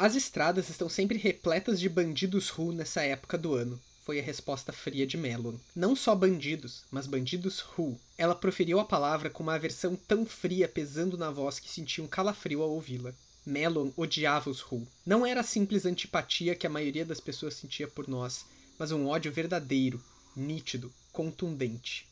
As estradas estão sempre repletas de bandidos ru nessa época do ano. Foi a resposta fria de Melon. Não só bandidos, mas bandidos ru. Ela proferiu a palavra com uma aversão tão fria pesando na voz que sentia um calafrio ao ouvi-la. Melon odiava os ru. Não era a simples antipatia que a maioria das pessoas sentia por nós, mas um ódio verdadeiro, nítido, contundente.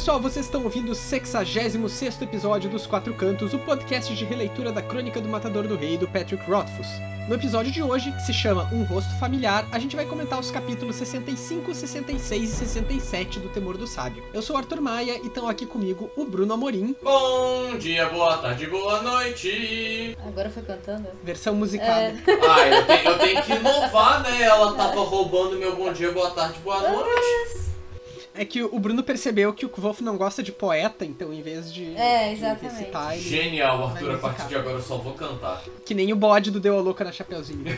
Pessoal, vocês estão ouvindo o 66 episódio dos Quatro Cantos, o podcast de releitura da Crônica do Matador do Rei do Patrick Rothfuss. No episódio de hoje, que se chama Um Rosto Familiar, a gente vai comentar os capítulos 65, 66 e 67 do Temor do Sábio. Eu sou o Arthur Maia e estão aqui comigo o Bruno Amorim, Bom dia, boa tarde, boa noite. Agora foi cantando? versão musicada. É. Ah, eu tenho, eu tenho que inovar, né? Ela tava roubando meu bom dia, boa tarde, boa noite. É que o Bruno percebeu que o Wolf não gosta de poeta, então em vez de, É, de exatamente. recitar, ele... Genial, Arthur. A partir de agora eu só vou cantar. Que nem o bode do Deu a Louca na Chapeuzinho.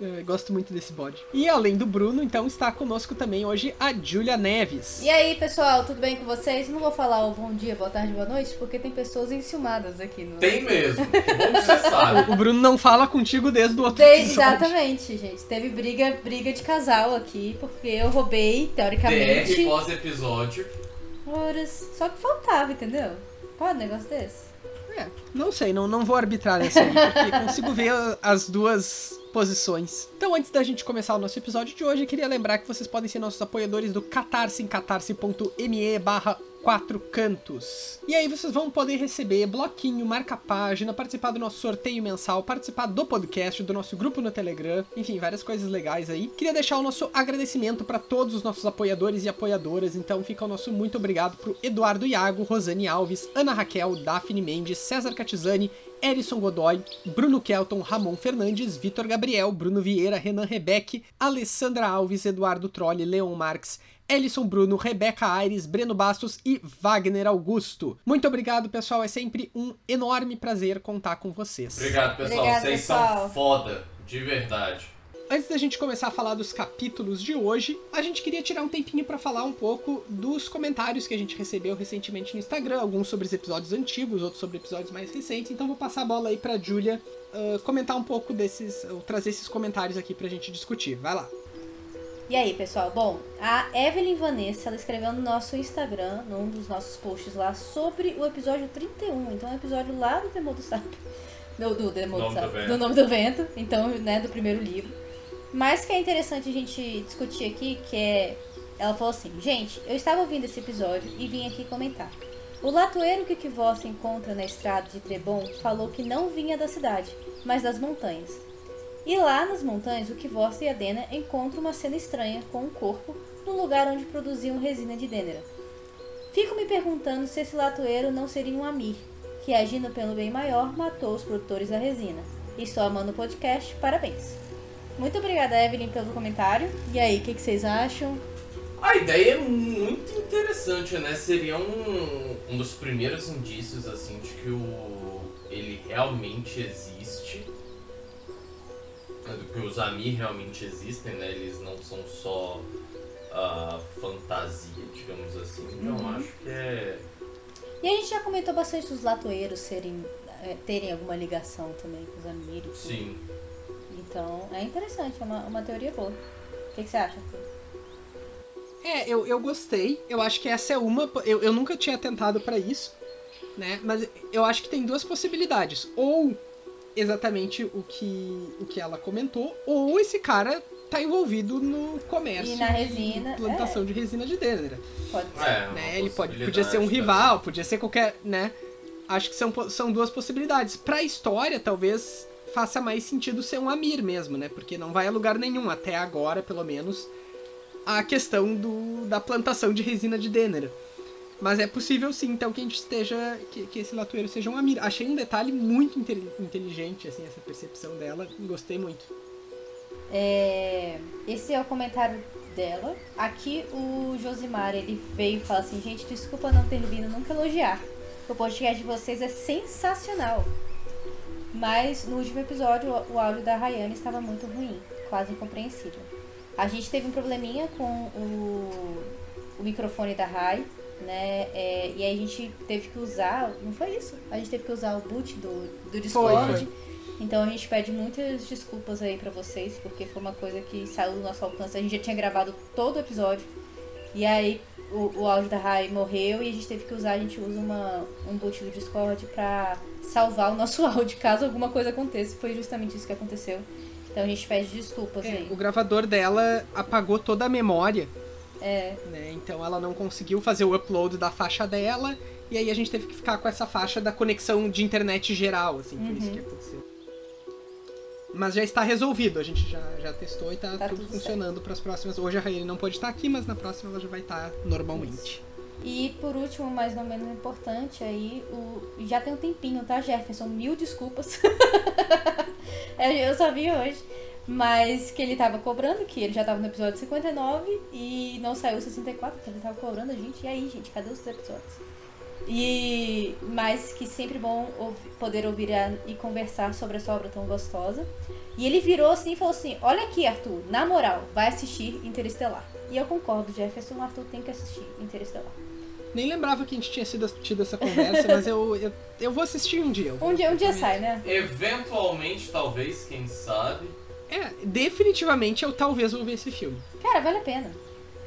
Eu gosto muito desse bode. E além do Bruno, então está conosco também hoje a Julia Neves. E aí, pessoal, tudo bem com vocês? Não vou falar o bom dia, boa tarde, boa noite, porque tem pessoas enciumadas aqui no. Tem mesmo. Que bom que você sabe. O Bruno não fala contigo desde o outro episódio. exatamente, gente. Teve briga, briga de casal aqui, porque eu roubei, DR teoricamente. pós-episódio. Horas. Só que faltava, entendeu? Pode um negócio desse? É, não sei, não, não vou arbitrar nessa aí, porque consigo ver as duas posições. Então, antes da gente começar o nosso episódio de hoje, eu queria lembrar que vocês podem ser nossos apoiadores do Catarse em catarse.me barra quatro cantos. E aí vocês vão poder receber bloquinho, marca-página, participar do nosso sorteio mensal, participar do podcast, do nosso grupo no Telegram, enfim, várias coisas legais aí. Queria deixar o nosso agradecimento para todos os nossos apoiadores e apoiadoras, então fica o nosso muito obrigado pro Eduardo Iago, Rosane Alves, Ana Raquel, Daphne Mendes, César Catizani, Erison Godoy, Bruno Kelton, Ramon Fernandes, Vitor Gabriel, Bruno Vieira, Renan Rebeck, Alessandra Alves, Eduardo Trolli, Leon Marques, Ellison Bruno, Rebeca Aires, Breno Bastos e Wagner Augusto. Muito obrigado, pessoal. É sempre um enorme prazer contar com vocês. Obrigado, pessoal. Obrigado, Vocês pessoal. são foda. De verdade. Antes da gente começar a falar dos capítulos de hoje, a gente queria tirar um tempinho pra falar um pouco dos comentários que a gente recebeu recentemente no Instagram, alguns sobre os episódios antigos, outros sobre episódios mais recentes. Então vou passar a bola aí pra Julia ah, comentar um pouco desses, ou trazer esses comentários aqui pra gente discutir. Vai lá. E aí, pessoal? Bom, a Evelyn Vanessa, ela escreveu no nosso Instagram, num dos nossos posts lá, sobre o episódio 31. Então, é um episódio lá do Temor do Sábio. Do, do, Temor do Sábio. Vento. do Nome do Vento. Então, né, do primeiro livro. Mas que é interessante a gente discutir aqui, que é... Ela falou assim, gente, eu estava ouvindo esse episódio e vim aqui comentar. O latoeiro que Kvosta encontra na estrada de Trebon falou que não vinha da cidade, mas das montanhas. E lá nas montanhas, o Kvosta e a Dena encontram uma cena estranha com um corpo no lugar onde produziam resina de Dênera. Fico me perguntando se esse latoeiro não seria um Amir, que agindo pelo bem maior matou os produtores da resina. Estou amando o podcast, parabéns. Muito obrigada, Evelyn, pelo comentário. E aí, o que, que vocês acham? A ideia é muito interessante, né? Seria um, um dos primeiros indícios, assim, de que o ele realmente existe. Do que os Amir realmente existem, né? Eles não são só ah, fantasia, digamos assim. Então Uhum. acho que é. E a gente já comentou bastante dos latoeiros serem, eh, terem alguma ligação também com os tudo. Sim. Então, é interessante, é uma, uma teoria boa. O que, que você acha? Arthur? É, eu, eu gostei. Eu acho que essa é uma. Eu, eu nunca tinha tentado pra isso, né? Mas eu acho que tem duas possibilidades. Ou exatamente o que, o que ela comentou, ou esse cara tá envolvido no comércio E na resina, plantação de resina de Dênera. Pode ser. É, né? Ele pode, podia ser um possibilidade rival, podia ser qualquer, né? Acho que são, são duas possibilidades. Pra história, talvez faça mais sentido ser um Amir mesmo, né? Porque não vai a lugar nenhum, até agora, pelo menos, a questão do, da plantação de resina de Dênera. Mas é possível sim, então, que a gente esteja. Que, que esse latoeiro seja um Amir. Achei um detalhe muito inte- inteligente, assim, essa percepção dela. Gostei muito. É, esse é o comentário dela. Aqui o Josimar, ele veio e fala assim, gente, desculpa não ter vindo nunca elogiar. O podcast de vocês é sensacional. Mas no último episódio o, o áudio da Rayane estava muito ruim, quase incompreensível. A gente teve um probleminha com o, o microfone da Rai, né? É, e aí a gente teve que usar, não foi isso? A gente teve que usar o boot do, do Discord. Foi, foi. Então a gente pede muitas desculpas aí pra vocês, porque foi uma coisa que saiu do nosso alcance. A gente já tinha gravado todo o episódio. E aí o, o áudio da Rai morreu e a gente teve que usar, a gente usa uma, um boot do Discord pra salvar o nosso áudio caso alguma coisa aconteça. Foi justamente isso que aconteceu. Então a gente pede desculpas É, aí. o gravador dela apagou toda a memória, É, né? Então ela não conseguiu fazer o upload da faixa dela. E aí a gente teve que ficar com essa faixa da conexão de internet geral, assim, foi isso Uhum. que aconteceu. Mas já está resolvido, a gente já, já testou e tá, Tá tudo tudo funcionando para as próximas. Hoje a Raine não pode estar aqui, mas na próxima ela já vai estar normalmente. E por último, mas não menos importante, aí o. Já tem um tempinho, tá, Jefferson? Mil desculpas. É, eu só vi hoje. Mas que ele tava cobrando, que ele já tava no episódio 59 e não saiu o 64, que ele tava cobrando a gente. E aí, gente, cadê os episódios? E mas que sempre bom poder ouvir a- e conversar sobre essa obra tão gostosa. E ele virou assim e falou assim: Olha aqui, Arthur, na moral, vai assistir Interestelar. E eu concordo, Jefferson, o Arthur tem que assistir Interestelar. Nem lembrava que a gente tinha sido, tido essa conversa, mas eu, eu, eu vou assistir um dia. Um dia, um dia sai, né? Eventualmente, talvez, quem sabe. É, definitivamente eu talvez vou ver esse filme. Cara, vale a pena.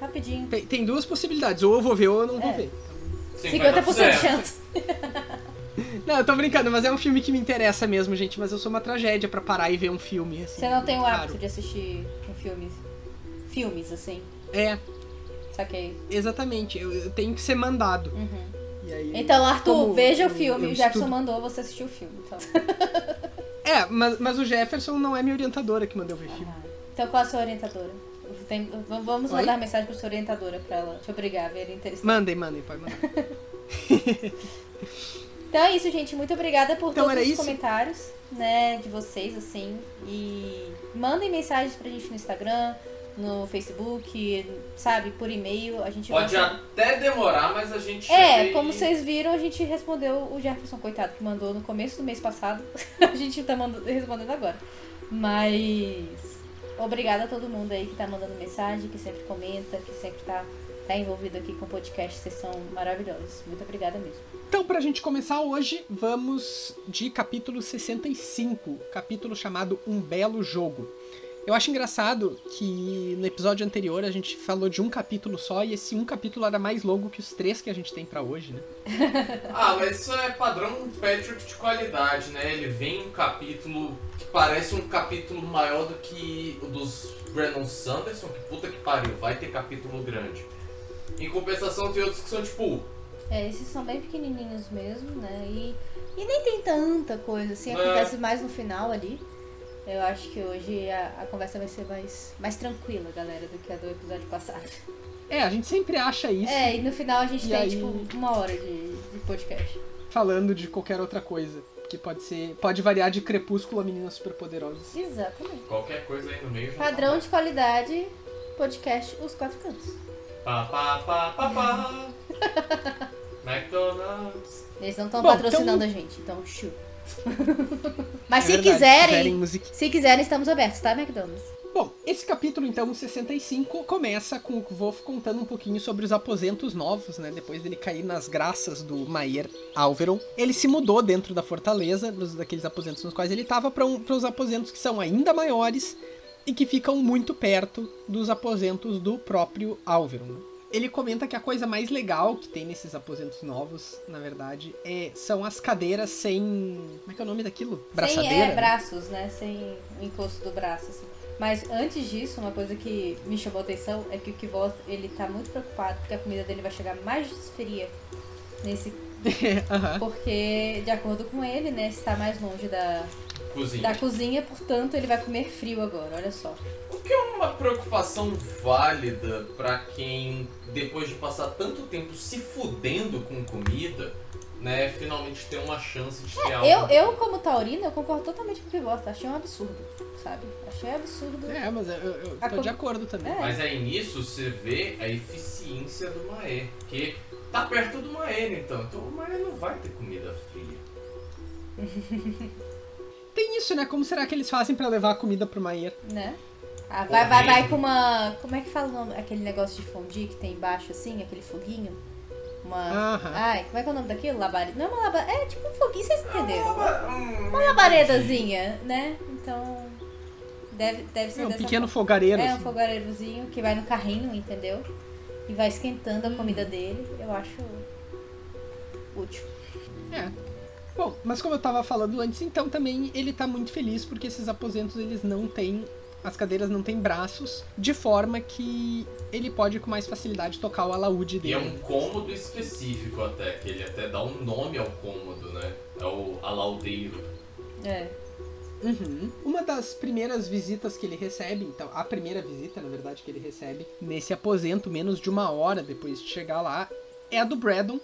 Rapidinho. Tem, tem duas possibilidades, ou eu vou ver ou eu não vou É. ver. 50% de chance. Não, eu tô brincando, mas é um filme que me interessa mesmo, gente. Mas eu sou uma tragédia pra parar e ver um filme. Assim, Você não tem o hábito de assistir um filmes. Filmes, assim. É, Saquei. exatamente. Eu, eu tenho que ser mandado. Uhum. E aí, Então, Arthur, como veja o filme. o Jefferson estudo- mandou você assistir o filme. Então, É, mas, mas o Jefferson não é minha orientadora que mandou ver filme. Ah, então qual a sua orientadora? Tem- vamos Oi? mandar mensagem pra sua orientadora pra ela te obrigar a ver interessante. Mandem, mandem, pode mandar. Então é isso, gente. Muito obrigada por Então todos os isso? comentários, né, de vocês, assim. E mandem mensagens pra gente no Instagram, no Facebook, sabe, por e-mail. A gente Pode gosta- até demorar, mas a gente É, chega como e- vocês viram, a gente respondeu o Jefferson, coitado, que mandou no começo do mês passado. a gente tá mandando, respondendo agora. Mas obrigada a todo mundo aí que tá mandando mensagem, que sempre comenta, que sempre tá, tá envolvido aqui com o podcast. Vocês são maravilhosos. Muito obrigada mesmo. Então, pra gente começar hoje, vamos de capítulo 65, capítulo chamado Um Belo Jogo. Eu acho engraçado que no episódio anterior a gente falou de um capítulo só e esse um capítulo era mais longo que os três que a gente tem pra hoje, né? Ah, mas isso é padrão Patrick de qualidade, né? Ele vem um capítulo que parece um capítulo maior do que o dos Brandon Sanderson, que puta que pariu, vai ter capítulo grande. Em compensação, tem outros que são tipo. É, esses são bem pequenininhos mesmo, né? E, e nem tem tanta coisa, assim, É. acontece mais no final ali. Eu acho que hoje a, a conversa vai ser mais, mais tranquila, galera, do que a do episódio passado. É, a gente sempre acha isso É, e no final a gente tem, aí- tipo, uma hora de, de podcast. falando de qualquer outra coisa. Que pode ser. Pode variar de crepúsculo a meninas superpoderosas. Exatamente. Qualquer coisa aí no meio já Padrão tá de qualidade, podcast Os Quatro Cantos. Pá, pá, pá, pá, pá. McDonald's. Eles não estão patrocinando a gente, então chu. Mas É se verdade, quiserem, quiserem music- se quiserem, estamos abertos, tá, McDonald's? Bom, esse capítulo, então, 65, começa com o Wolf contando um pouquinho sobre os aposentos novos, né? Depois dele cair nas graças do Maier Alveron. Ele se mudou dentro da fortaleza, dos, daqueles aposentos nos quais ele estava, para um, os aposentos que são ainda maiores e que ficam muito perto dos aposentos do próprio Alveron. Ele comenta que a coisa mais legal que tem nesses aposentos novos, na verdade, é, são as cadeiras sem. Como é que é o nome daquilo? Braçadeira? Sem é, né? braços, né? Sem o encosto do braço, assim. Mas antes disso, uma coisa que me chamou a atenção é que o Kivos, ele tá muito preocupado porque a comida dele vai chegar mais fria nesse... Aham. Porque, de acordo com ele, né, está mais longe da, Cozinha. da cozinha, portanto, ele vai comer frio agora, olha só. O que é uma preocupação válida pra quem, depois de passar tanto tempo se fudendo com comida, né, finalmente ter uma chance de ter algo. Eu, eu como taurina, eu concordo totalmente com o Kivos, achei um absurdo, sabe? Achei absurdo. É, mas eu, eu tô com- de acordo também. É. Mas aí nisso você vê a eficiência do Maer, porque tá perto do Maer então, então o Maer não vai ter comida fria. tem isso, né? Como será que eles fazem pra levar a comida pro Maier? Né? Ah, vai, vai, vai com uma. Como é que fala o nome? Aquele negócio de fondue que tem embaixo, assim, aquele foguinho? Uma. Aham. Ai, como é que é o nome daquilo? Labareda. Não é uma labareda. É tipo um foguinho, vocês entenderam? Uma, Uma labaredazinha, né? Então. Deve, deve ser É um dessa pequeno forma. fogareiro. É, um assim. fogareirozinho que vai no carrinho, entendeu? E vai esquentando a comida dele. Eu acho útil. É. Bom, mas como eu tava falando antes, então também ele tá muito feliz porque esses aposentos eles não têm. As cadeiras não têm braços, de forma que ele pode com mais facilidade tocar o alaúde E é dele. um cômodo específico até, que ele até dá um nome ao cômodo, né? É o alaudeiro. É. Uhum. Uma das primeiras visitas que ele recebe, então, a primeira visita, na verdade, que ele recebe nesse aposento, menos de uma hora depois de chegar lá, é a do Braddon,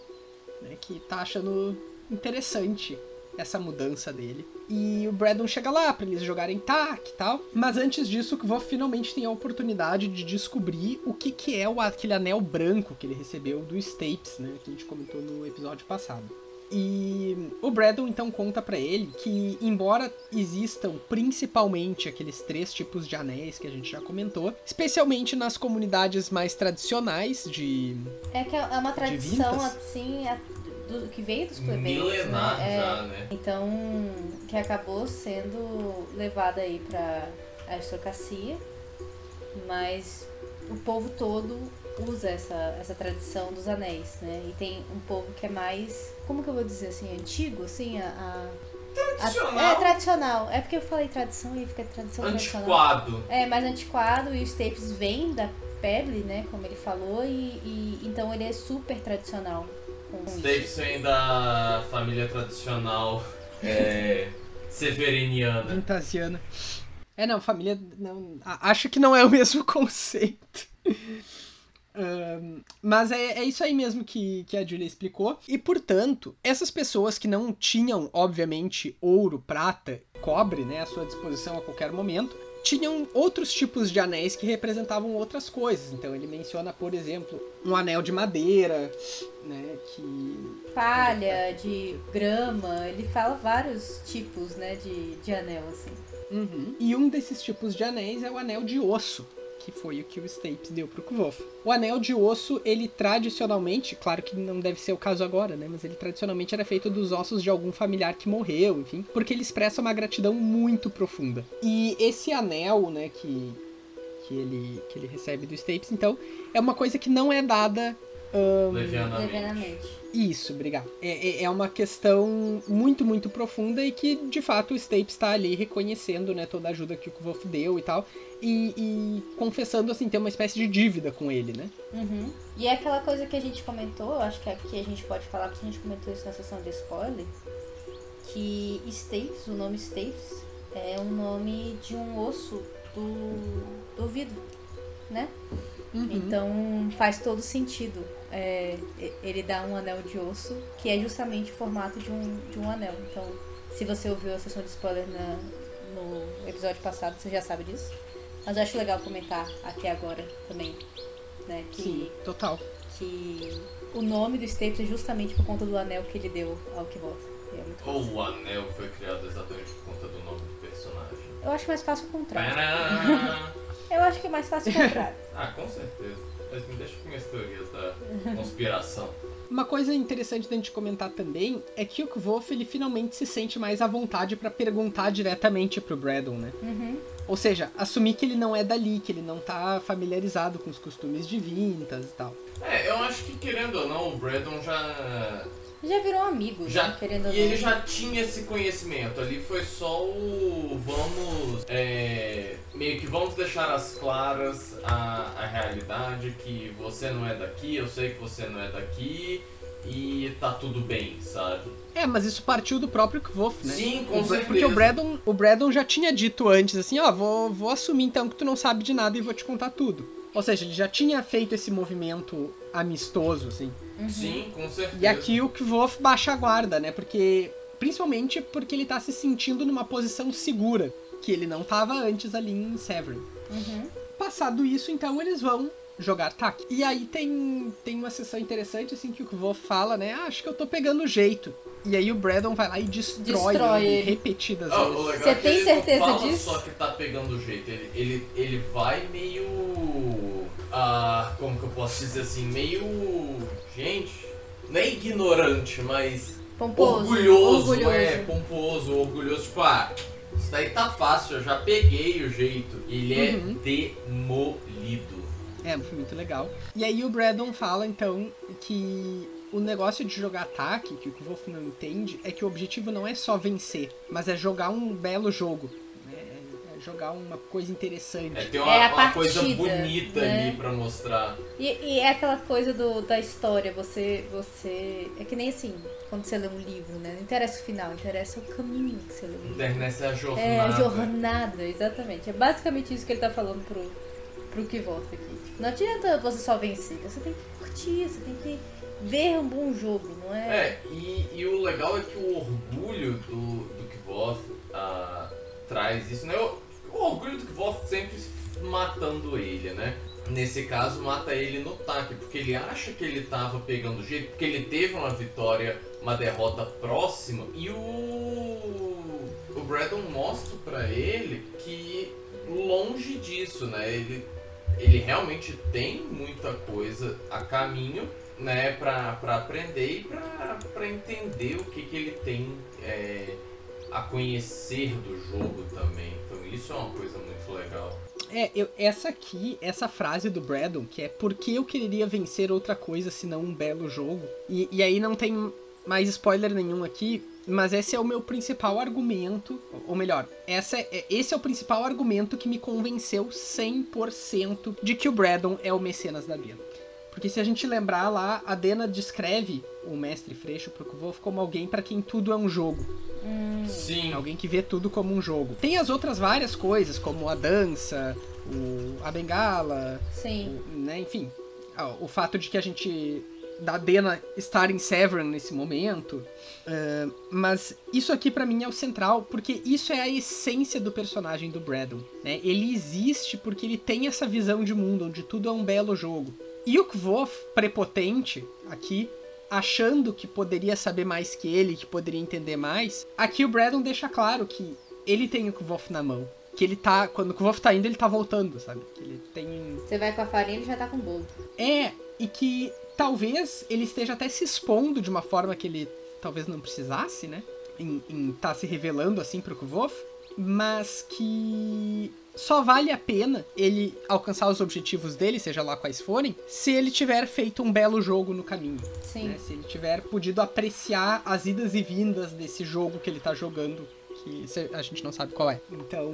né, que tá achando interessante essa mudança dele. E o Braddon chega lá pra eles jogarem tac e tal. Mas antes disso, o Kvof finalmente tem a oportunidade de descobrir o que, que é o, aquele anel branco que ele recebeu do Stapes, né? Que a gente comentou no episódio passado. E o Braddon então conta pra ele que, embora existam principalmente aqueles três tipos de anéis que a gente já comentou, especialmente nas comunidades mais tradicionais de. É que é uma tradição assim, a- do, que veio dos plebeios. Milenar né? É, já, né? Então, que acabou sendo levada aí pra aristocracia, mas o povo todo usa essa, essa tradição dos anéis, né? E tem um povo que é mais, como que eu vou dizer assim, antigo, assim, a... a- a- Tradicional. é, tradicional. É porque eu falei tradição e fica tradição tradicional. Antiquado. É, mais antiquado e os tapes vêm da Pebble, né? Como ele falou, e, e- então ele é super tradicional. Davis vem da família tradicional é, severiniana. Vintasiana. É, não, família. Não, acho que não é o mesmo conceito. Ahn, mas é, é isso aí mesmo que, que a Julia explicou. E, portanto, essas pessoas que não tinham, obviamente, ouro, prata, cobre né, à sua disposição a qualquer momento, tinham outros tipos de anéis que representavam outras coisas. Então, ele menciona, por exemplo, um anel de madeira, né, que Palha, de grama, ele fala vários tipos, né, de, de anel, assim. Uhum. E um desses tipos de anéis é o anel de osso, que foi o que o Stapes deu pro Kvof. O anel de osso, ele tradicionalmente, claro que não deve ser o caso agora, né? Mas ele tradicionalmente era feito dos ossos de algum familiar que morreu, enfim, porque ele expressa uma gratidão muito profunda. E esse anel, né, que, que, ele, que ele recebe do Stapes, então, é uma coisa que não é dada. Ahn, Levianamente. Isso, obrigado. É, é- é uma questão muito, muito profunda e que, de fato, o Stapes está ali reconhecendo, né, toda a ajuda que o Kvof deu e tal. E, e confessando, assim, ter uma espécie de dívida com ele, né? Uhum. E é aquela coisa que a gente comentou, eu acho que aqui a gente pode falar, porque a gente comentou isso na sessão de spoiler, que Stapes, o nome Stapes, é um nome de um osso do, do ouvido, né? Então faz todo sentido. É, ele dá um anel de osso que é justamente o formato de um, de um anel. Então, se você ouviu a sessão de spoiler na- no episódio passado, você já sabe disso. Mas eu acho legal comentar aqui agora também. Né, que, Sim, total. que o nome do Staples é justamente por conta do anel que ele deu ao Kvoth. E é Ou o anel foi criado exatamente por conta do nome do personagem. Eu acho mais fácil o contrário. Eu acho que é mais fácil contrário. Ah, com certeza. Mas me deixa com minhas teorias da conspiração. Uma coisa interessante da gente comentar também é que o Kvof, ele finalmente se sente mais à vontade pra perguntar diretamente pro Braddon, né? Uhum. Ou seja, assumir que ele não é dali, que ele não tá familiarizado com os costumes de Vintas e tal. É, eu acho que querendo ou não, o Braddon já. Já virou amigo, já né? querendo ou e não. ele já tinha esse conhecimento. Ali foi só o. Vamos. é, meio que vamos deixar as claras a, a realidade que você não é daqui, eu sei que você não é daqui e tá tudo bem, sabe? É, mas isso partiu do próprio Kvof, né? Sim, com certeza. Porque o Braddon, o Braddon já tinha dito antes, assim, ó, vou, vou assumir então que tu não sabe de nada e vou te contar tudo. Ou seja, ele já tinha feito esse movimento amistoso, assim. Sim, com certeza. E aqui o Kvof baixa a guarda, né? Porque. Principalmente porque ele tá se sentindo numa posição segura, que ele não tava antes ali em Severin. Uhum. Passado isso, então eles vão jogar tac. E aí tem, tem uma sessão interessante, assim, que o Kvo fala, né? Ah, acho que eu tô pegando jeito. E aí o Brandon vai lá e destrói, Destrói ele, ele. repetidas Ah, o vezes. Você é tem ele certeza não fala disso? só que tá pegando o jeito, ele, ele, ele vai meio. Ah, como que eu posso dizer assim? Meio. Gente, não é ignorante, mas. Pomposo. orgulhoso, orgulhoso. é, pomposo, orgulhoso. Tipo, ah, isso daí tá fácil, eu já peguei o jeito. Ele é Uhum. demolido. É, foi muito legal. E aí o Brandon fala, então, que o negócio de jogar ataque, que o que o Wolf não entende, é que o objetivo não é só vencer, mas é jogar um belo jogo. Jogar uma coisa interessante. É, tem uma, É a uma coisa partida, bonita né? ali pra mostrar. E, e é aquela coisa do, da história, você, você. É que nem assim, quando você lê um livro, né? Não interessa o final, interessa o caminho que você lê o livro. Internet é a jornada. É, a jornada, exatamente. É basicamente isso que ele tá falando pro, pro Kvoth aqui. Tipo, não adianta você só vencer, você tem que curtir, você tem que ver um bom jogo, não é? É, e, e o legal é que o orgulho do, do Kvoth ah, traz isso, né? O, o orgulho do Kvoth sempre matando ele, né? Nesse caso, mata ele no taque, porque ele acha que ele tava pegando jeito, porque ele teve uma vitória, uma derrota próxima, e o, o Braddon mostra pra ele que longe disso, né? Ele, ele realmente tem muita coisa a caminho, né, pra, pra aprender e pra, pra entender o que, que ele tem é, a conhecer do jogo também. Então isso é uma coisa muito legal. É, eu- essa aqui, essa frase do Brandon, que é por que eu quereria vencer outra coisa senão um belo jogo? E, e aí não tem mais spoiler nenhum aqui, mas esse é o meu principal argumento, ou melhor, essa é, esse é o principal argumento que me convenceu 100% de que o Brandon é o mecenas da Dena. Porque se a gente lembrar lá, a Dena descreve o mestre Freixo pro Kvolf como alguém pra quem tudo é um jogo. Sim. Alguém que vê tudo como um jogo. Tem as outras várias coisas, como a dança, o, a bengala, Sim. o- né, enfim. O fato de que a gente. da Dena estar em Severn nesse momento. ah, mas isso aqui pra mim é o central, porque isso é a essência do personagem do Braddon. Né? Ele existe porque ele tem essa visão de mundo, onde tudo é um belo jogo. E o Kvoth, prepotente, aqui, achando que poderia saber mais que ele, que poderia entender mais, aqui o Braddon deixa claro que ele tem o Kvoth na mão. Que ele tá. Quando o Kvoth tá indo, ele tá voltando, sabe? Que ele tem Você vai com a farinha, ele já tá com o bolo. é, e que talvez ele esteja até se expondo de uma forma que ele talvez não precisasse, né? Em estar se revelando assim pro Kvoth, mas que só vale a pena ele alcançar os objetivos dele, seja lá quais forem, se ele tiver feito um belo jogo no caminho. Sim. né? Se ele tiver podido apreciar as idas e vindas desse jogo que ele tá jogando. Que a gente não sabe qual é. Então,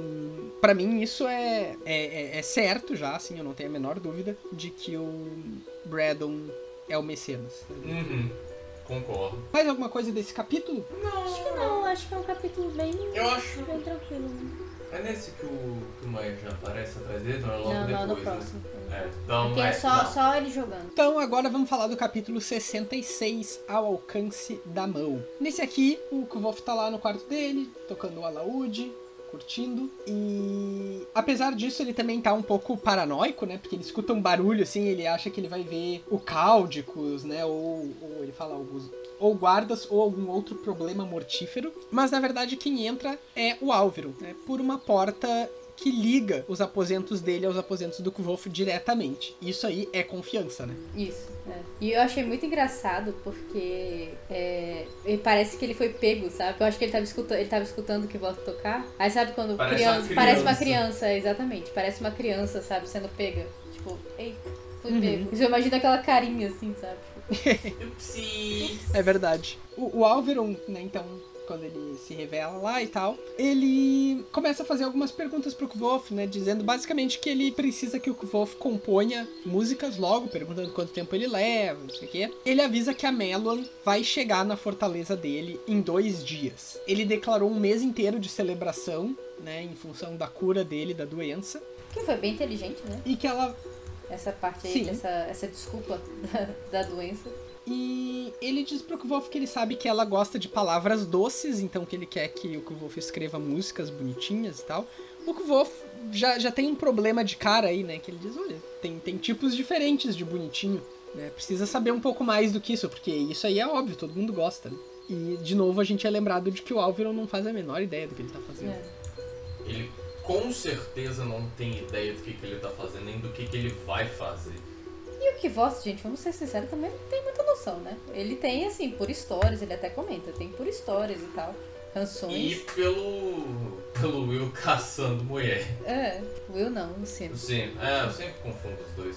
pra mim, isso é, é, é- é certo já, assim, eu não tenho a menor dúvida de que o Braddon é o Mecenas. Uhum. Concordo. Mais alguma coisa desse capítulo? Acho que não, acho que é um capítulo bem, Eu acho. bem tranquilo. É nesse que o, que o Maia já aparece atrás dele, não é logo não, não, no depois, próximo. né? É, então Porque é, é só, não. só ele jogando. Então, agora vamos falar do capítulo 66, Ao Alcance da Mão. Nesse aqui, o Kvof tá lá no quarto dele, tocando o alaúde, curtindo. E apesar disso, ele também tá um pouco paranoico, né? Porque ele escuta um barulho assim, ele acha que ele vai ver o Cáudicos, né? Ou, ou ele fala alguns. Ou guardas ou algum outro problema mortífero. Mas na verdade quem entra é o Álvaro, né? Por uma porta que liga os aposentos dele aos aposentos do Kvolf diretamente. Isso aí é confiança, né? Isso, é. E eu achei muito engraçado porque é, parece que ele foi pego, sabe? Eu acho que ele tava escutando, ele tava escutando o que volta tocar. Aí sabe quando Parece criança, uma Parece uma criança. criança, exatamente. Parece uma criança, sabe, sendo pega. Tipo, eita, fui Uhum. pego. Você imagina aquela carinha assim, sabe? Upsi. É verdade. O, o Alveron, né, então, quando ele se revela lá e tal, ele começa a fazer algumas perguntas pro Kvof, né, dizendo basicamente que ele precisa que o Kvof componha músicas logo, perguntando quanto tempo ele leva, não sei o quê. Ele avisa que a Melon vai chegar na fortaleza dele em dois dias. Ele declarou um mês inteiro de celebração, né, em função da cura dele, da doença, Que foi bem inteligente, né? e que ela Essa parte aí, Sim. dessa, essa desculpa da, da doença. E ele diz pro Kvolf que ele sabe que ela gosta de palavras doces, então que ele quer que o Kvolf escreva músicas bonitinhas e tal. O Kvolf já, já tem um problema de cara aí, né? Que ele diz, olha, tem, tem tipos diferentes de bonitinho. Né? Precisa saber um pouco mais do que isso, porque isso aí é óbvio, todo mundo gosta. Né? E, de novo, a gente é lembrado de que o Álvaro não faz a menor ideia do que ele tá fazendo. É. Ele com certeza não tem ideia do que, que ele tá fazendo, nem do que, que ele vai fazer. E o que voz, gente, vamos ser sinceros, também não tem muita noção, né? Ele tem, assim, por histórias, ele até comenta, tem por histórias e tal. Canções. E pelo. pelo Will caçando mulher. É, Will não, Luciano. Sim, é, eu sempre confundo os dois.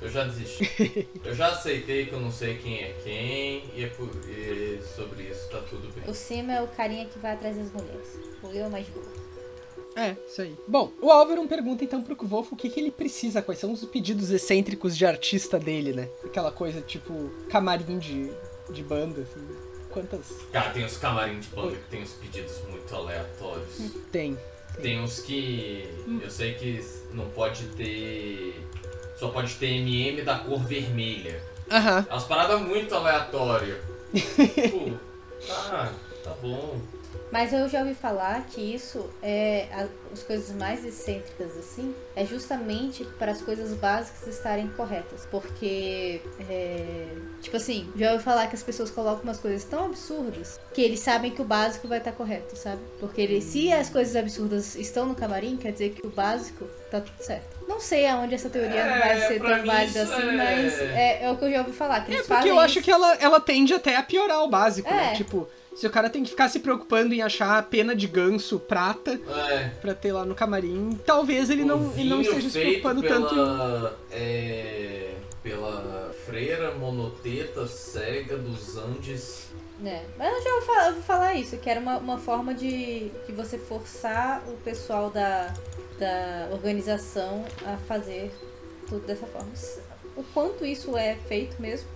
Eu já desisti. eu já aceitei que eu não sei quem é quem e, é por, e sobre isso tá tudo bem. O Sim é o carinha que vai atrás das mulheres. O Will é o mais burro. É, isso aí. Bom, o Álvaro pergunta então pro Kvolf o que, que ele precisa, quais são os pedidos excêntricos de artista dele, né? Aquela coisa tipo camarim de, de banda, assim. Quantas. Cara, tem os camarim de banda que tem os pedidos muito aleatórios. Tem. Tem uns que eu sei que não pode ter. Só pode ter MM da cor vermelha. Aham. É umas paradas muito aleatórias. tipo, tá, tá bom. Mas eu já ouvi falar que isso é a- as coisas mais excêntricas assim, é justamente para as coisas básicas estarem corretas, porque é, tipo assim, já ouvi falar que as pessoas colocam umas coisas tão absurdas que eles sabem que o básico vai estar correto, sabe? Porque ele, se as coisas absurdas estão no camarim, quer dizer que o básico tá tudo certo. Não sei aonde essa teoria É, vai ser tão válida assim, é- mas é, é o que eu já ouvi falar, que É eles porque fazem eu acho isso. que ela, ela tende até a piorar o básico, né? É. Tipo, se o cara tem que ficar se preocupando em achar a pena de ganso prata É. pra ter lá no camarim, talvez ele o não, ele não esteja se preocupando pela, tanto em. é, pela freira monoteta cega dos Andes. É, mas eu já ouvi fa- ouvi falar isso, que era uma, uma forma de, de você forçar o pessoal da, da organização a fazer tudo dessa forma. O quanto isso é feito mesmo?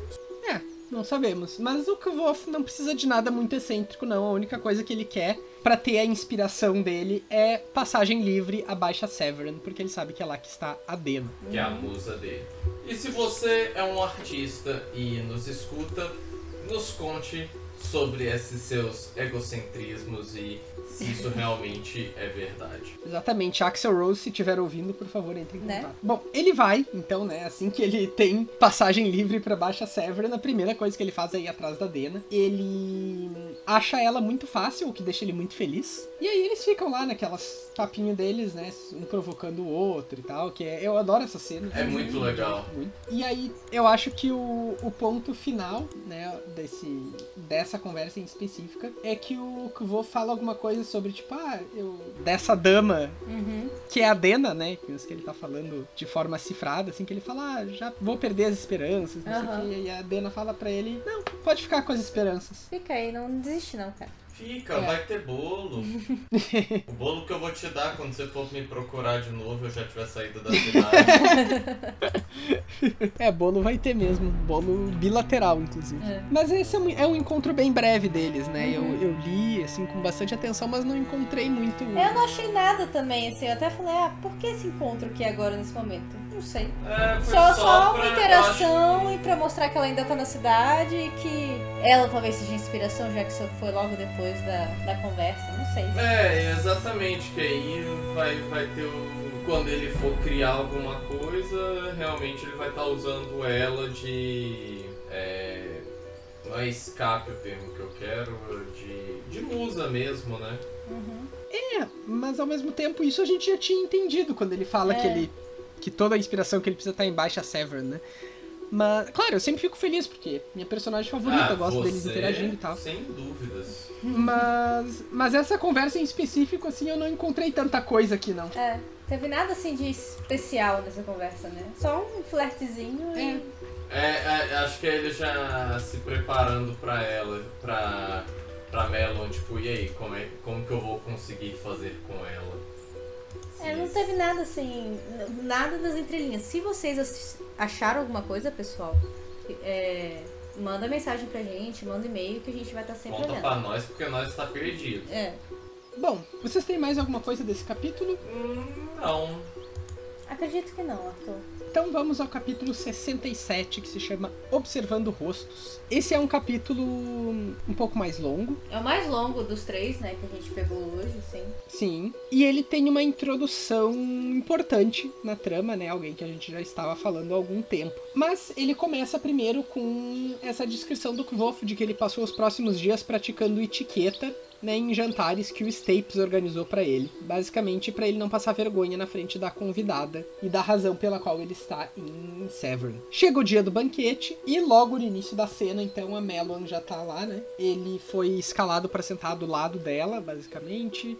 Não sabemos. Mas o Kvolf não precisa de nada muito excêntrico, não. A única coisa que ele quer pra ter a inspiração dele é passagem livre a Baixa Severin, porque ele sabe que é lá que está a Dena. que é a musa dele. E se você é um artista e nos escuta, nos conte sobre esses seus egocentrismos e se isso realmente é verdade. Exatamente, Axel Rose, se estiver ouvindo, por favor, entre em Né? contato. Bom, ele vai, então, né, assim que ele tem passagem livre pra Baixa Severin, a primeira coisa que ele faz é ir atrás da Dena. Ele acha ela muito fácil, o que deixa ele muito feliz. E aí eles ficam lá naquelas papinho deles, né, um provocando o outro e tal, que é, eu adoro essa cena. É muito legal. Muito. E aí, eu acho que o, o ponto final, né, desse, dessa conversa em específica, é que o Kvo fala alguma coisa sobre, tipo, ah, eu. Dessa dama, Uhum. que é a Dena, né, que ele tá falando de forma cifrada, assim, que ele fala, ah, já vou perder as esperanças, não Aham. sei o quê. E a Dena fala pra ele, não, pode ficar com as esperanças. Fica aí, não desiste não, cara. Fica, É. vai ter bolo. o bolo que eu vou te dar quando você for me procurar de novo, eu já tiver saído da cidade. É, bolo vai ter mesmo, bolo bilateral, inclusive. É. Mas esse é um, é um encontro bem breve deles, né? Eu, eu li, assim, com bastante atenção, mas não encontrei muito. Eu não achei nada também, assim, eu até falei, ah, por que esse encontro aqui agora nesse momento? Não sei. É, Só, só pra- uma interação e pra mostrar que ela ainda tá na cidade e que ela talvez seja inspiração, já que isso foi logo depois da, da conversa, não sei. É, exatamente, que aí vai, vai ter o. Quando ele for criar alguma coisa, realmente ele vai estar usando ela de. É, não é escape o termo que eu quero, de, de musa mesmo, né? Uhum. É, mas ao mesmo tempo isso a gente já tinha entendido quando ele fala É. que ele. que toda a inspiração que ele precisa estar em baixa Severn, né? Mas, claro, eu sempre fico feliz, porque minha personagem favorita, Ah, eu gosto deles interagindo e tal. Sem dúvidas. Mas. Mas essa conversa em específico, assim, eu não encontrei tanta coisa aqui, não. É, teve nada assim de especial nessa conversa, né? Só um flertezinho e. É, é, acho que é ele já se preparando pra ela, pra, pra Melon, tipo, e aí, como, é, como que eu vou conseguir fazer com ela? É, não teve nada assim, nada das entrelinhas. Se vocês acharam alguma coisa, pessoal, é, manda mensagem pra gente, manda e-mail que a gente vai estar sempre Conta olhando. pra nós, porque nós tá perdido. É, Bom, vocês têm mais alguma coisa desse capítulo? Hum, não. Acredito que não, Arthur. Então vamos ao capítulo 67, que se chama Observando Rostos. Esse é um capítulo um pouco mais longo. É o mais longo dos três, né, que a gente pegou hoje, sim. Sim. E ele tem uma introdução importante na trama, né? Alguém que a gente já estava falando há algum tempo. Mas ele começa primeiro com essa descrição do Kvof, de que ele passou os próximos dias praticando etiqueta né, em jantares que o Stapes organizou para ele, basicamente para ele não passar vergonha na frente da convidada e da razão pela qual ele está em Severn. Chega o dia do banquete e logo no início da cena, então a Melon já tá lá, né? Ele foi escalado para sentar do lado dela, basicamente,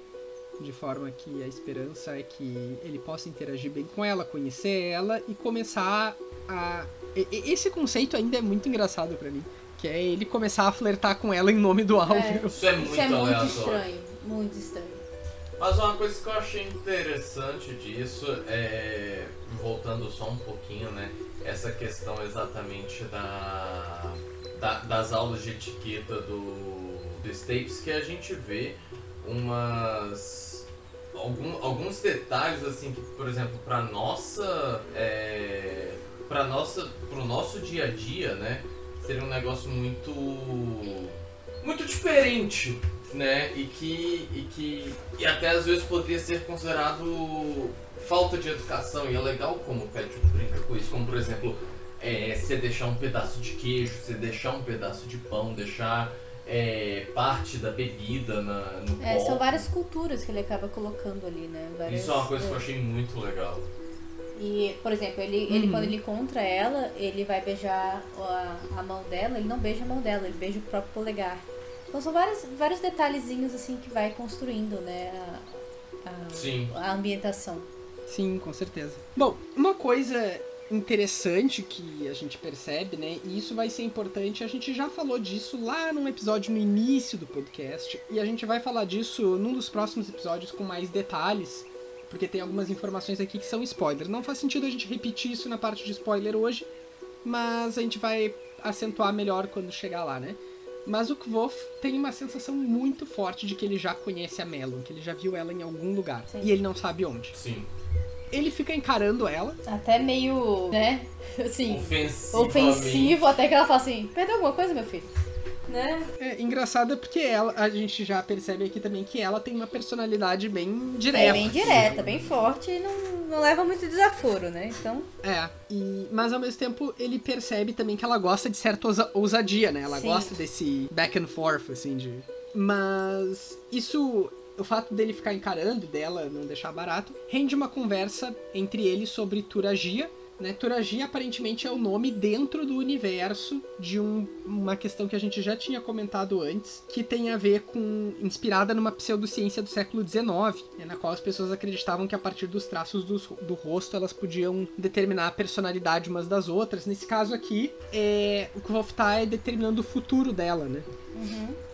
de forma que a esperança é que ele possa interagir bem com ela, conhecer ela e começar a esse conceito ainda é muito engraçado para mim que é ele começar a flertar com ela em nome do Álvaro. É. Isso é muito Isso é muito aleatório. estranho, muito estranho. Mas uma coisa que eu achei interessante disso é. Voltando só um pouquinho, né? Essa questão exatamente da. da- das aulas de etiqueta do, do Stapes, que a gente vê umas. Algum, alguns detalhes assim que, por exemplo, para nossa. É, para nossa. pro nosso dia a dia, né? Seria um negócio muito. muito diferente né? E que, e que e até às vezes poderia ser considerado falta de educação. E é legal como o Patrick brinca com isso, como por exemplo, é, você deixar um pedaço de queijo, você deixar um pedaço de pão, deixar é, parte da bebida na, no É, são várias culturas que ele acaba colocando ali, né? Várias, Isso é uma coisa que eu é. achei muito legal. E, por exemplo, ele, ele Uhum. quando ele encontra ela, ele vai beijar a, a mão dela, ele não beija a mão dela, ele beija o próprio polegar. Então são vários, vários detalhezinhos assim que vai construindo, né, a, a- Sim. a ambientação. Sim, com certeza. Bom, uma coisa interessante que a gente percebe, né? E isso vai ser importante, a gente já falou disso lá num episódio no início do podcast, e a gente vai falar disso num dos próximos episódios com mais detalhes, porque tem algumas informações aqui que são spoiler. Não faz sentido a gente repetir isso na parte de spoiler hoje, mas a gente vai acentuar melhor quando chegar lá, né? Mas o Kvof tem uma sensação muito forte de que ele já conhece a Melon, que ele já viu ela em algum lugar. Sim. E ele não sabe onde. Sim. Ele fica encarando ela. Até meio, né, assim, Ofensivamente. ofensivo, até que ela fala assim, perdeu alguma coisa, meu filho? Né? É engraçado porque ela, a gente já percebe aqui também que ela tem uma personalidade bem direta. É bem direta, bem forte e não, não leva muito desaforo, né? Então, É, e, mas ao mesmo tempo ele percebe também que ela gosta de certa ousa- ousadia, né? Ela Sim. gosta desse back and forth, assim, de. Mas isso, o fato dele ficar encarando dela não deixar barato, rende uma conversa entre eles sobre Turagia. Né? Turagia aparentemente é o nome dentro do universo de um- uma questão que a gente já tinha comentado antes, que tem a ver com. inspirada numa pseudociência do século XIX, né, na qual as pessoas acreditavam que a partir dos traços dos- do, rosto elas podiam determinar a personalidade umas das outras. Nesse caso aqui, é, o Kvolf tá é determinando o futuro dela, né? E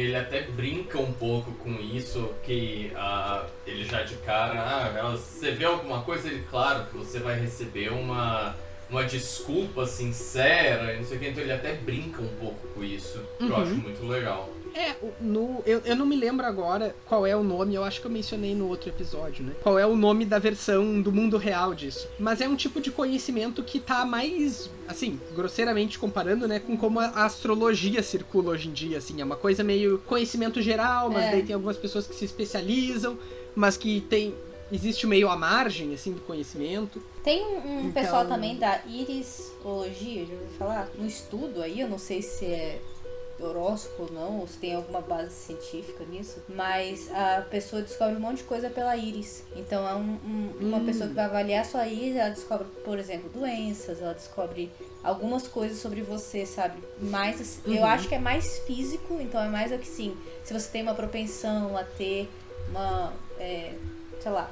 ele até brinca um pouco com isso, que ah, ele já de cara, ah, você vê alguma coisa, ele, claro que você vai receber uma, uma desculpa sincera, e não sei o que, então ele até brinca um pouco com isso, que eu Uhum. acho muito legal. É, no, eu, eu não me lembro agora qual é o nome, eu acho que eu mencionei no outro episódio, né? Qual é o nome da versão do mundo real disso. Mas é um tipo de conhecimento que tá mais, assim, grosseiramente comparando, né, com como a astrologia circula hoje em dia, assim. É uma coisa meio conhecimento geral, mas É. daí tem algumas pessoas que se especializam, mas que tem. Existe meio à margem, assim, do conhecimento. tem um, um Então- pessoal também da irisologia, já ouviu falar? Um estudo aí, eu não sei se é horóscopo ou não, ou se tem alguma base científica nisso, mas a pessoa descobre um monte de coisa pela íris. Então é um- um- uma Hum. pessoa que vai avaliar sua íris, ela descobre, por exemplo, doenças, ela descobre algumas coisas sobre você, sabe? Mais, assim, eu Uhum. acho que é mais físico, então é mais que sim, se você tem uma propensão a ter uma, é, sei lá,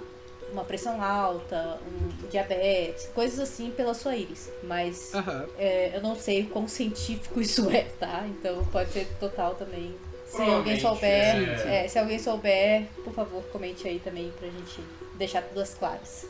uma pressão alta, um diabetes, coisas assim pela sua íris. Mas Aham. é, eu não sei quão científico isso é, tá? Então pode ser total também. Se alguém souber, é- é, se alguém souber, por favor, comente aí também pra gente deixar tudo às claras.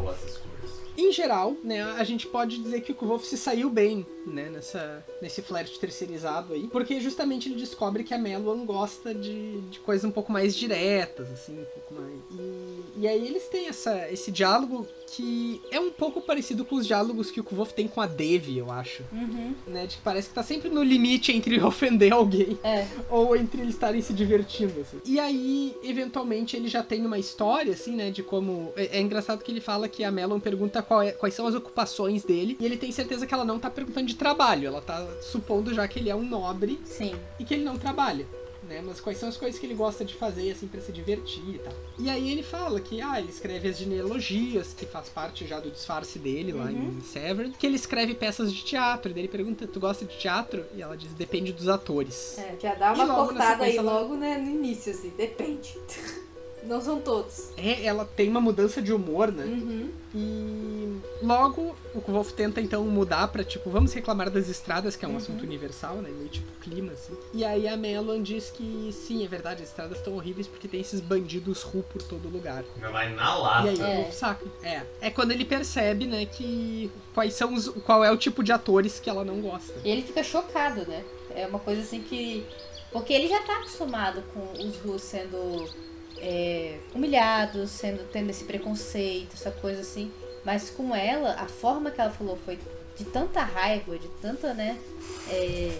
Ou essas coisas. Em geral, né, a gente pode dizer que o Kvolf se saiu bem, né, nessa, nesse flerte terceirizado aí, porque justamente ele descobre que a Melon gosta de, de coisas um pouco mais diretas, assim, um pouco mais... E, E aí eles têm essa, esse diálogo que é um pouco parecido com os diálogos que o Kvolf tem com a Devi, eu acho. Uhum. Né? De que parece que tá sempre no limite entre ofender alguém É. ou entre eles estarem se divertindo, assim. E aí, eventualmente, ele já tem uma história, assim, né, de como... É, é engraçado que ele fala que a Melon pergunta é- quais são as ocupações dele, e ele tem certeza que ela não tá perguntando de trabalho, ela tá supondo já que ele é um nobre Sim. e que ele não trabalha. Né, mas quais são as coisas que ele gosta de fazer, assim, pra se divertir e tal. E aí ele fala que, ah, ele escreve as genealogias, que faz parte já do disfarce dele lá Uhum. em Severn, que ele escreve peças de teatro, e daí ele pergunta, tu gosta de teatro? E ela diz, depende dos atores. É, já dá uma cortada aí ela- logo né, no início, assim, depende. Não são todos. É, ela tem uma mudança de humor, né? Uhum. E logo o Kvolf tenta então mudar pra tipo, vamos reclamar das estradas, que é um Uhum. assunto universal, né? Meio tipo clima, assim. E aí a Melon diz que sim, é verdade, as estradas estão horríveis porque tem esses bandidos ru por todo lugar. Já vai na lata. E aí É. o Kvolf saca. É. É quando ele percebe, né, que quais são os. qual é o tipo de atores que ela não gosta. E ele fica chocado, né? É uma coisa assim que. Porque ele já tá acostumado com os Rus sendo é, humilhados, sendo tendo esse preconceito, essa coisa assim. Mas com ela, a forma que ela falou foi de tanta raiva, de tanta, né? é,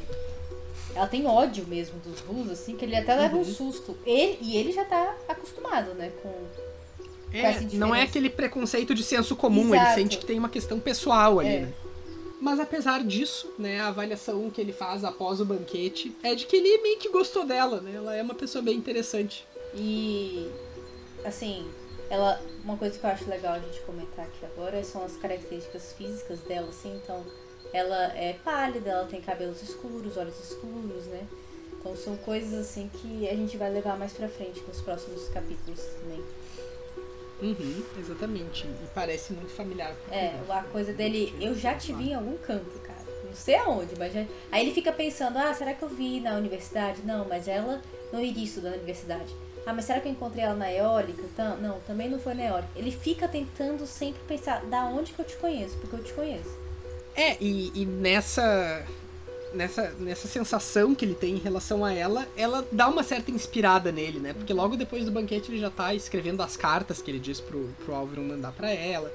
ela tem ódio mesmo dos Rus, assim, que ele até leva um Uhum. susto. Ele, e ele já tá acostumado, né? Com. É, não é aquele preconceito de senso comum, ele Exato. sente que tem uma questão pessoal ali, É. né? Mas apesar disso, né, a avaliação que ele faz após o banquete é de que ele meio que gostou dela, né? Ela é uma pessoa bem interessante. E assim, ela. Uma coisa que eu acho legal a gente comentar aqui agora são as características físicas dela, assim, então ela é pálida, ela tem cabelos escuros, olhos escuros, né? Então são coisas assim que a gente vai levar mais pra frente nos próximos capítulos também. Uhum, exatamente. E parece muito familiar. com É, a coisa dele, eu já te vi em algum canto, cara. Não sei aonde, mas já. Aí ele fica pensando, ah, será que eu vi na universidade? Não, mas ela não iria estudar na universidade. Ah, mas será que eu encontrei ela na eólica? Tam- Não, também não foi na eólica. Ele fica tentando sempre pensar, da onde que eu te conheço? Porque eu te conheço. É, e, e nessa, nessa nessa sensação que ele tem em relação a ela, ela dá uma certa inspirada nele, né? Porque logo depois do banquete ele já tá escrevendo as cartas que ele diz pro, pro Álvaro mandar pra ela.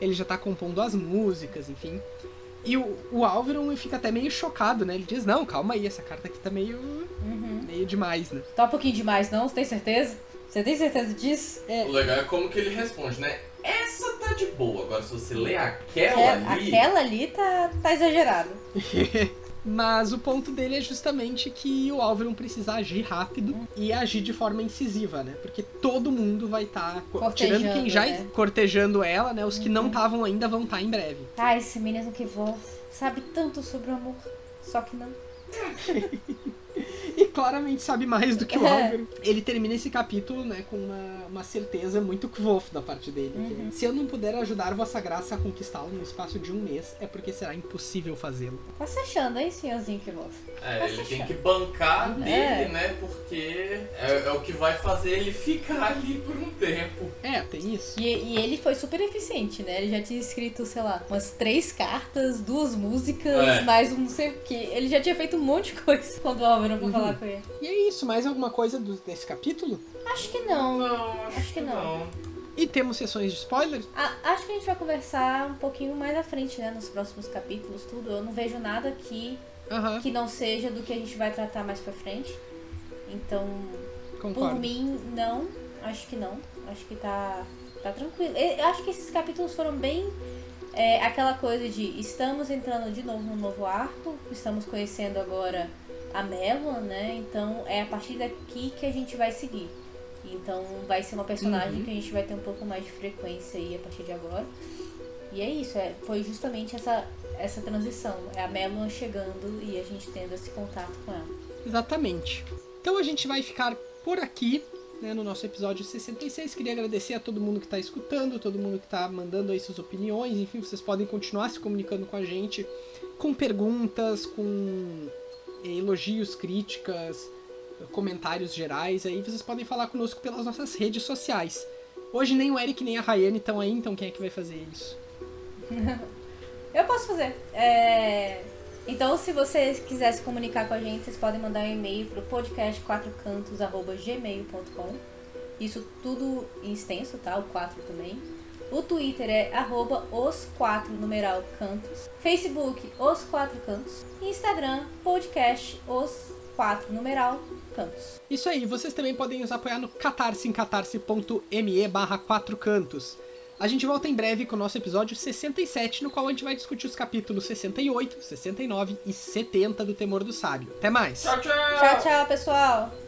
Ele já tá compondo as músicas, enfim. E o, o Álvaro fica até meio chocado, né? Ele diz, não, calma aí, essa carta aqui tá meio, Uhum. meio demais, né? Tá um pouquinho demais, não? Você tem certeza? Você tem certeza disso? O legal é como que ele responde, né? Essa tá de boa. Agora, se você ler aquela Aquela, ali. aquela ali tá, tá exagerado. Mas o ponto dele é justamente que o Álvaro precisa agir rápido e agir de forma incisiva, né? Porque todo mundo vai estar. Cortejando, tirando quem já né? cortejando ela, né? Os que não estavam ainda vão estar em breve. Ah, esse menino que voa sabe tanto sobre o amor. Só que não. E claramente sabe mais do que o É. Álvaro. Ele termina esse capítulo, né, com uma, uma certeza muito kvof da parte dele. que Uhum. é, Se eu não puder ajudar Vossa Graça a conquistá-lo no espaço de um mês, é porque será impossível fazê-lo. Tá se achando, hein, senhorzinho que voa? É, Tá ele tem que bancar dele, É. né? Porque é, é o que vai fazer ele ficar ali por um tempo. É, tem isso. E, e ele foi super eficiente, né? Ele já tinha escrito, sei lá, umas três cartas, duas músicas, É. mais um não sei o que. Ele já tinha feito um monte de coisa quando o Álvaro foi Uhum. Falar com ele. E é isso, mais alguma coisa do- desse capítulo? Acho que não. Não, acho, Acho que não. E temos sessões de spoilers? A- acho que a gente vai conversar um pouquinho mais à frente, né? Nos próximos capítulos, tudo. Eu não vejo nada aqui que não seja do que a gente vai tratar mais pra frente. Então, por concordo. mim, não. Acho que não. Acho que tá, tá tranquilo. Eu acho que esses capítulos foram bem. é, aquela coisa de estamos entrando de novo num novo arco, estamos conhecendo agora a Melon, né? Então é a partir daqui que a gente vai seguir. Então vai ser uma personagem Uhum. que a gente vai ter um pouco mais de frequência aí a partir de agora. E é isso, é, foi justamente essa, essa transição. É a Melon chegando e a gente tendo esse contato com ela. Exatamente. Então a gente vai ficar por aqui, né, no nosso episódio 66. Queria agradecer a todo mundo que está escutando, todo mundo que está mandando aí suas opiniões. Enfim, vocês podem continuar se comunicando com a gente com perguntas, com elogios, críticas, comentários gerais. Aí vocês podem falar conosco pelas nossas redes sociais. Hoje nem o Eric nem a Rayane estão aí, então quem é que vai fazer isso? Eu posso fazer. É, Então, se vocês quiserem se comunicar com a gente, vocês podem mandar um e-mail pro podcast quatrocantos.gmail.com Isso tudo em extenso, tá? O 4 também. O Twitter é arroba os 4 numeral cantos. Facebook, os 4 cantos. Instagram, podcast, os 4 numeral cantos. Isso aí, vocês também podem nos apoiar no catarse em catarse.me barra 4 cantos. A gente volta em breve com o nosso episódio 67, no qual a gente vai discutir os capítulos 68, 69 e 70 do Temor do Sábio. Até mais! Tchau, tchau! Tchau, tchau, pessoal!